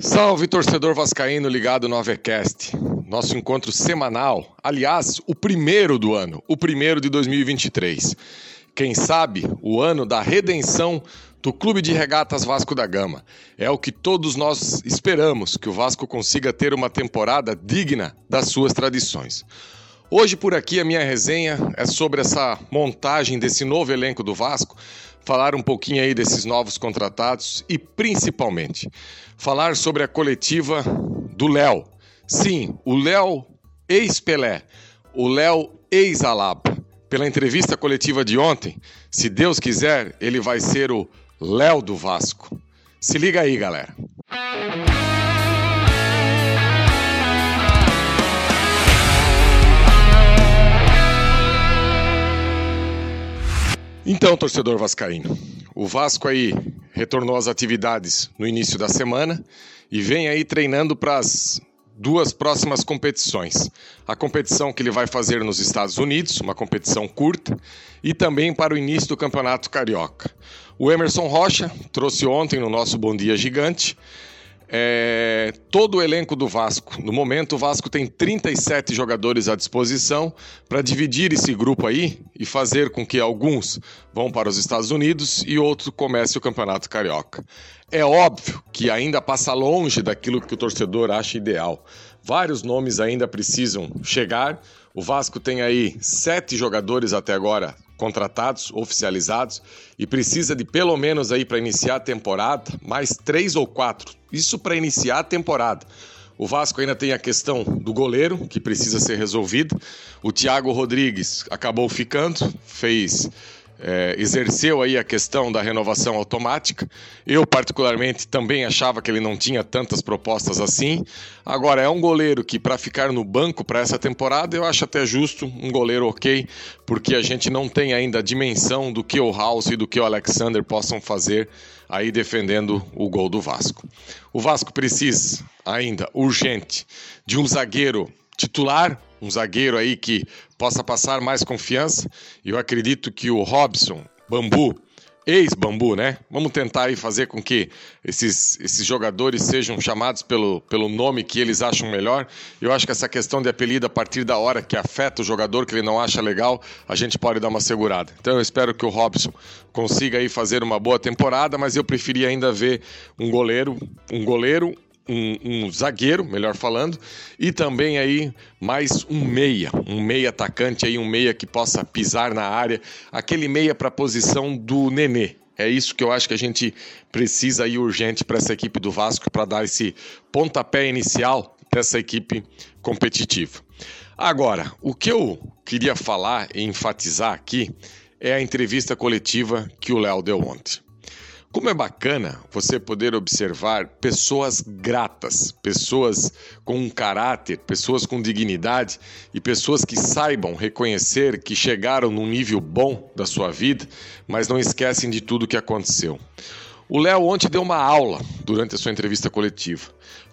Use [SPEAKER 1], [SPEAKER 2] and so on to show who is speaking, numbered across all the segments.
[SPEAKER 1] Salve torcedor vascaíno ligado no Avecast. Nosso encontro semanal, aliás, o primeiro do ano, o primeiro de 2023. Quem sabe o ano da redenção do Clube de Regatas Vasco da Gama. É o que todos nós esperamos, que o Vasco consiga ter uma temporada digna das suas tradições. Hoje por aqui a minha resenha é sobre essa montagem desse novo elenco do Vasco, falar um pouquinho aí desses novos contratados e principalmente falar sobre a coletiva do Léo. Sim, o Léo ex-Pelé, o Léo ex-Alaba. Pela entrevista coletiva de ontem, se Deus quiser, ele vai ser o Léo do Vasco. Se liga aí, galera. Então, torcedor vascaíno, o Vasco aí retornou às atividades no início da semana e vem aí treinando para as duas próximas competições. A competição que ele vai fazer nos Estados Unidos, uma competição curta, e também para o início do Campeonato Carioca. O Emerson Rocha trouxe ontem no nosso Bom Dia Gigante é, todo o elenco do Vasco. No momento, o Vasco tem 37 jogadores à disposição para dividir esse grupo aí e fazer com que alguns vão para os Estados Unidos e outros comecem o Campeonato Carioca. É óbvio que ainda passa longe daquilo que o torcedor acha ideal. Vários nomes ainda precisam chegar. O Vasco tem aí sete jogadores até agora contratados, oficializados, e precisa de pelo menos aí para iniciar a temporada, mais três ou quatro. Isso para iniciar a temporada. O Vasco ainda tem a questão do goleiro, que precisa ser resolvida. O Thiago Rodrigues acabou ficando, fez é, exerceu aí a questão da renovação automática. Eu, particularmente, também achava que ele não tinha tantas propostas assim. Agora, é um goleiro que, para ficar no banco para essa temporada, eu acho até justo, um goleiro ok, porque a gente não tem ainda a dimensão do que o House e do que o Alexander possam fazer aí defendendo o gol do Vasco. O Vasco precisa ainda, urgente, de um zagueiro titular, um zagueiro aí que possa passar mais confiança. Eu acredito que o Robson, Bambu, ex-Bambu, né? Vamos tentar aí fazer com que esses, esses jogadores sejam chamados pelo, pelo nome que eles acham melhor. Eu acho que essa questão de apelido a partir da hora que afeta o jogador que ele não acha legal, a gente pode dar uma segurada. Então eu espero que o Robson consiga aí fazer uma boa temporada, mas eu preferia ainda ver um goleiro, um goleiro, um, um, zagueiro, melhor falando, e também aí mais um meia, um meia atacante aí, um meia que possa pisar na área, aquele meia para a posição do Nenê. É isso que eu acho que a gente precisa aí urgente para essa equipe do Vasco para dar esse pontapé inicial dessa equipe competitiva. Agora, o que eu queria falar e enfatizar aqui é a entrevista coletiva que o Léo deu ontem. Como é bacana você poder observar pessoas gratas, pessoas com um caráter, pessoas com dignidade e pessoas que saibam reconhecer que chegaram num nível bom da sua vida, mas não esquecem de tudo o que aconteceu. O Léo ontem deu uma aula durante a sua entrevista coletiva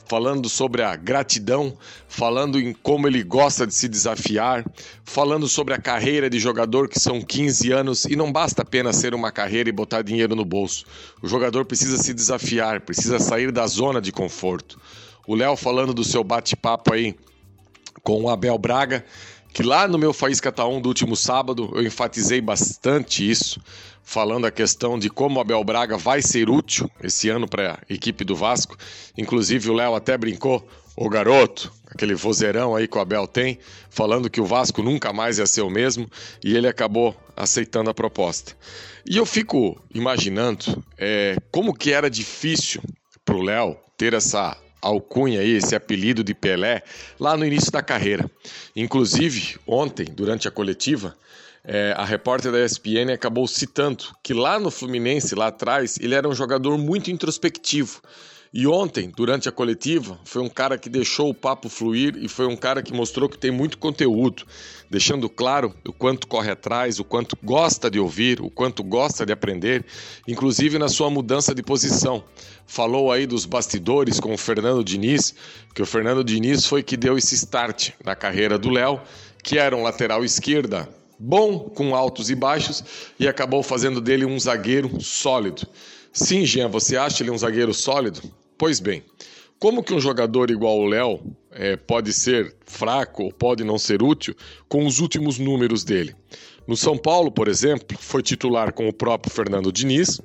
[SPEAKER 1] falando sobre a gratidão, falando em como ele gosta de se desafiar, falando sobre a carreira de jogador que são 15 anos e não basta apenas ser uma carreira e botar dinheiro no bolso. O jogador precisa se desafiar, precisa sair da zona de conforto. O Léo falando do seu bate-papo aí com o Abel Braga, que lá no meu Faísca Tá 1 do último sábado eu enfatizei bastante isso, falando a questão de como Abel Braga vai ser útil esse ano para a equipe do Vasco. Inclusive o Léo até brincou, o garoto, aquele vozeirão aí que o Abel tem, falando que o Vasco nunca mais ia ser o mesmo, e ele acabou aceitando a proposta. E eu fico imaginando é, como que era difícil para o Léo ter essa alcunha aí, esse apelido de Pelé, lá no início da carreira. Inclusive, ontem, durante a coletiva, é, a repórter da ESPN acabou citando que lá no Fluminense, lá atrás, ele era um jogador muito introspectivo. E ontem, durante a coletiva, foi um cara que deixou o papo fluir e foi um cara que mostrou que tem muito conteúdo, deixando claro o quanto corre atrás, o quanto gosta de ouvir, o quanto gosta de aprender, inclusive na sua mudança de posição. Falou aí dos bastidores com o Fernando Diniz, que o Fernando Diniz foi que deu esse start na carreira do Léo, que era um lateral esquerda bom com altos e baixos e acabou fazendo dele um zagueiro sólido. Sim, Jean, você acha ele um zagueiro sólido? Pois bem, Como que um jogador igual o Léo é, pode ser fraco ou pode não ser útil com os últimos números dele? No São Paulo, por exemplo, foi titular com o próprio Fernando Diniz,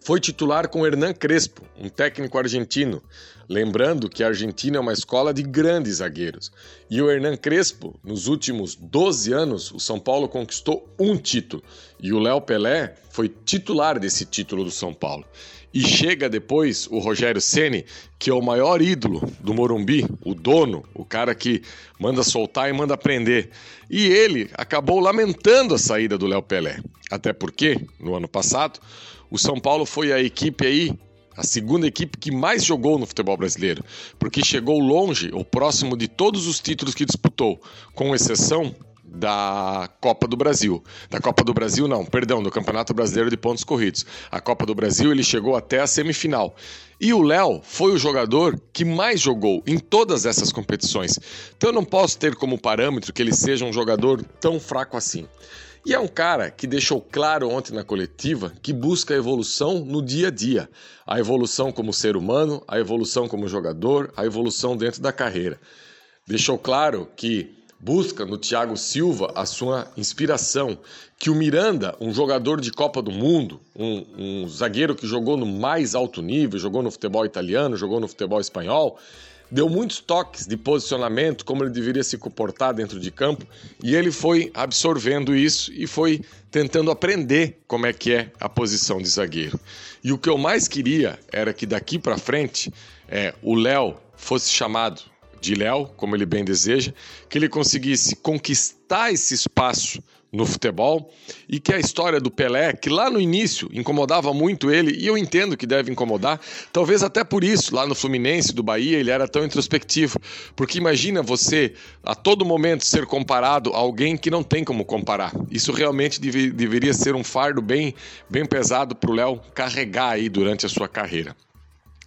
[SPEAKER 1] foi titular com Hernan Crespo, um técnico argentino. Lembrando que a Argentina é uma escola de grandes zagueiros. E o Hernan Crespo, nos últimos 12 anos, o São Paulo conquistou um título. E o Léo Pelé foi titular desse título do São Paulo. E chega depois o Rogério Ceni, que é o maior ídolo do Morumbi, o dono, o cara que manda soltar e manda prender. E ele acabou lamentando a saída do Léo Pelé. Até porque, no ano passado, o São Paulo foi a equipe aí, a segunda equipe que mais jogou no futebol brasileiro, porque chegou longe, ou próximo de todos os títulos que disputou, com exceção da Copa do Brasil. Da Copa do Brasil, não, perdão, do Campeonato Brasileiro de Pontos Corridos. A Copa do Brasil ele chegou até a semifinal. E o Léo foi o jogador que mais jogou em todas essas competições. Então eu não posso ter como parâmetro que ele seja um jogador tão fraco assim. E é um cara que deixou claro ontem na coletiva que busca a evolução no dia a dia. A evolução como ser humano, a evolução como jogador, a evolução dentro da carreira. Deixou claro que busca no Thiago Silva a sua inspiração, que o Miranda, um jogador de Copa do Mundo, um, um zagueiro que jogou no mais alto nível, jogou no futebol italiano, jogou no futebol espanhol, deu muitos toques de posicionamento, como ele deveria se comportar dentro de campo, e ele foi absorvendo isso e foi tentando aprender como é que é a posição de zagueiro. E o que eu mais queria era que daqui para frente é, o Léo fosse chamado de Léo, como ele bem deseja, que ele conseguisse conquistar esse espaço no futebol e que a história do Pelé, que lá no início incomodava muito ele, e eu entendo que deve incomodar, talvez até por isso, lá no Fluminense do Bahia, ele era tão introspectivo. Porque imagina você a todo momento ser comparado a alguém que não tem como comparar. Isso realmente deve, deveria ser um fardo bem, bem pesado para o Léo carregar aí durante a sua carreira.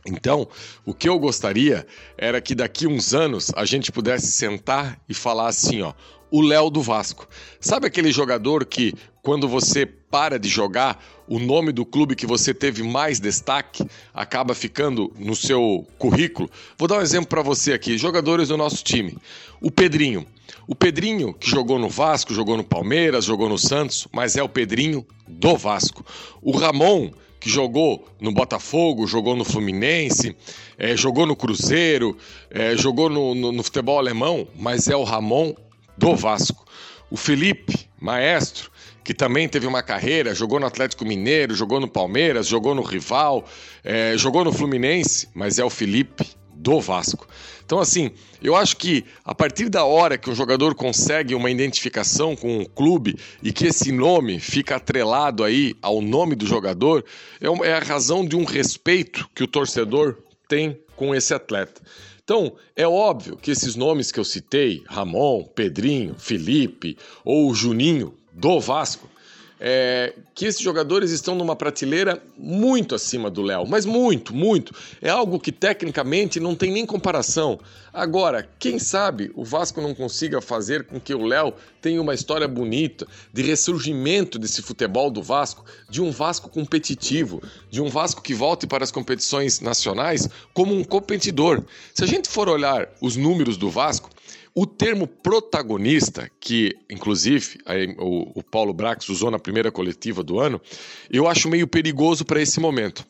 [SPEAKER 1] Então, o que eu gostaria era que daqui uns anos a gente pudesse sentar e falar assim, ó, o Léo do Vasco. Sabe aquele jogador que, quando você para de jogar, o nome do clube que você teve mais destaque acaba ficando no seu currículo? Vou dar um exemplo para você aqui: jogadores do nosso time. O Pedrinho. O Pedrinho, que jogou no Vasco, jogou no Palmeiras, jogou no Santos, mas é o Pedrinho do Vasco. O Ramon, que jogou no Botafogo, jogou no Fluminense, é, jogou no Cruzeiro, é, jogou no, no, no futebol alemão, mas é o Ramon do Vasco. O Felipe, maestro, que também teve uma carreira, jogou no Atlético Mineiro, jogou no Palmeiras, jogou no Rival, é, jogou no Fluminense, mas é o Felipe do Vasco. Então, assim, eu acho que a partir da hora que um jogador consegue uma identificação com um clube e que esse nome fica atrelado aí ao nome do jogador, é, é a razão de um respeito que o torcedor tem com esse atleta. Então, é óbvio que esses nomes que eu citei, Ramon, Pedrinho, Felipe ou Juninho, do Vasco, é, que esses jogadores estão numa prateleira muito acima do Léo, mas muito, muito. É algo que tecnicamente não tem nem comparação. Agora, quem sabe o Vasco não consiga fazer com que o Léo tenha uma história bonita de ressurgimento desse futebol do Vasco, de um Vasco competitivo, de um Vasco que volte para as competições nacionais como um competidor. Se a gente for olhar os números do Vasco, o termo protagonista, que inclusive o, Paulo Brax usou na primeira coletiva do ano, eu acho meio perigoso para esse momento.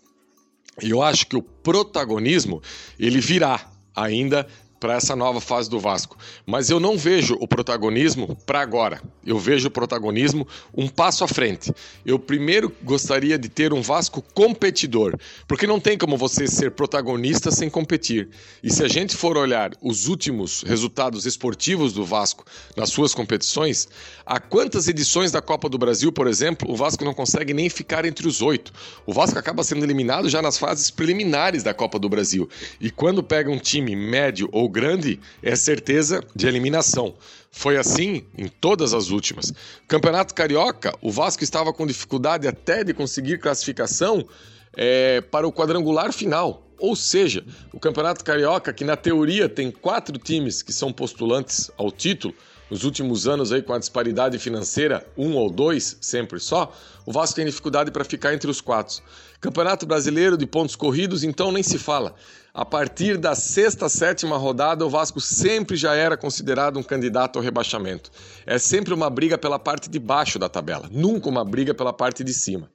[SPEAKER 1] Eu acho que o protagonismo ele virá ainda para essa nova fase do Vasco. Mas eu não vejo o protagonismo para agora. Eu vejo o protagonismo um passo à frente. Eu primeiro gostaria de ter um Vasco competidor, porque não tem como você ser protagonista sem competir. E se a gente for olhar os últimos resultados esportivos do Vasco nas suas competições, há quantas edições da Copa do Brasil, por exemplo, o Vasco não consegue nem ficar entre os oito. O Vasco acaba sendo eliminado já nas fases preliminares da Copa do Brasil. E quando pega um time médio ou grande é certeza de eliminação. Foi assim em todas as últimas. Campeonato Carioca, o Vasco estava com dificuldade até de conseguir classificação é, para o quadrangular final. Ou seja, o Campeonato Carioca, que na teoria tem quatro times que são postulantes ao título, nos últimos anos aí com a disparidade financeira, um ou dois, sempre só, o Vasco tem dificuldade para ficar entre os quatro. Campeonato Brasileiro de pontos corridos, então nem se fala. A partir da sexta, sétima rodada, o Vasco sempre já era considerado um candidato ao rebaixamento. É sempre uma briga pela parte de baixo da tabela, nunca uma briga pela parte de cima.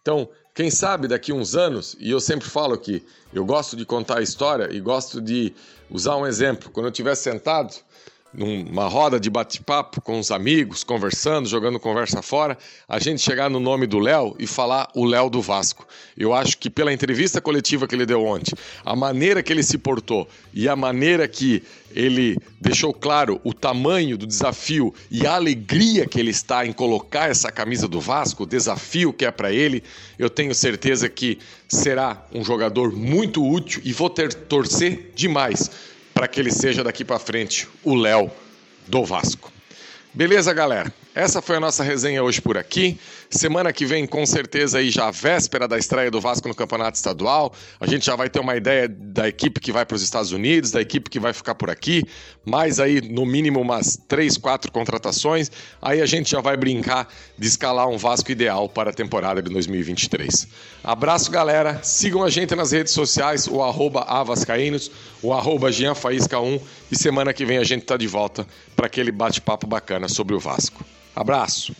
[SPEAKER 1] Então, quem sabe daqui uns anos, e eu sempre falo que eu gosto de contar a história e gosto de usar um exemplo. Quando eu estiver sentado numa roda de bate-papo com os amigos, conversando, jogando conversa fora, a gente chegar no nome do Léo e falar o Léo do Vasco. Eu acho que pela entrevista coletiva que ele deu ontem, a maneira que ele se portou e a maneira que ele deixou claro o tamanho do desafio e a alegria que ele está em colocar essa camisa do Vasco, o desafio que é para ele, eu tenho certeza que será um jogador muito útil e vou ter torcer demais para que ele seja daqui para frente o Léo do Vasco. Beleza, galera? Essa foi a nossa resenha hoje por aqui. Semana que vem, com certeza, aí já a véspera da estreia do Vasco no Campeonato Estadual. A gente já vai ter uma ideia da equipe que vai para os Estados Unidos, da equipe que vai ficar por aqui. Mais aí, no mínimo, umas três, quatro contratações. Aí a gente já vai brincar de escalar um Vasco ideal para a temporada de 2023. Abraço, galera. Sigam a gente nas redes sociais, o arroba avascaínos, o arroba gianfaísca1. E semana que vem a gente está de volta para aquele bate-papo bacana sobre o Vasco. Abraço!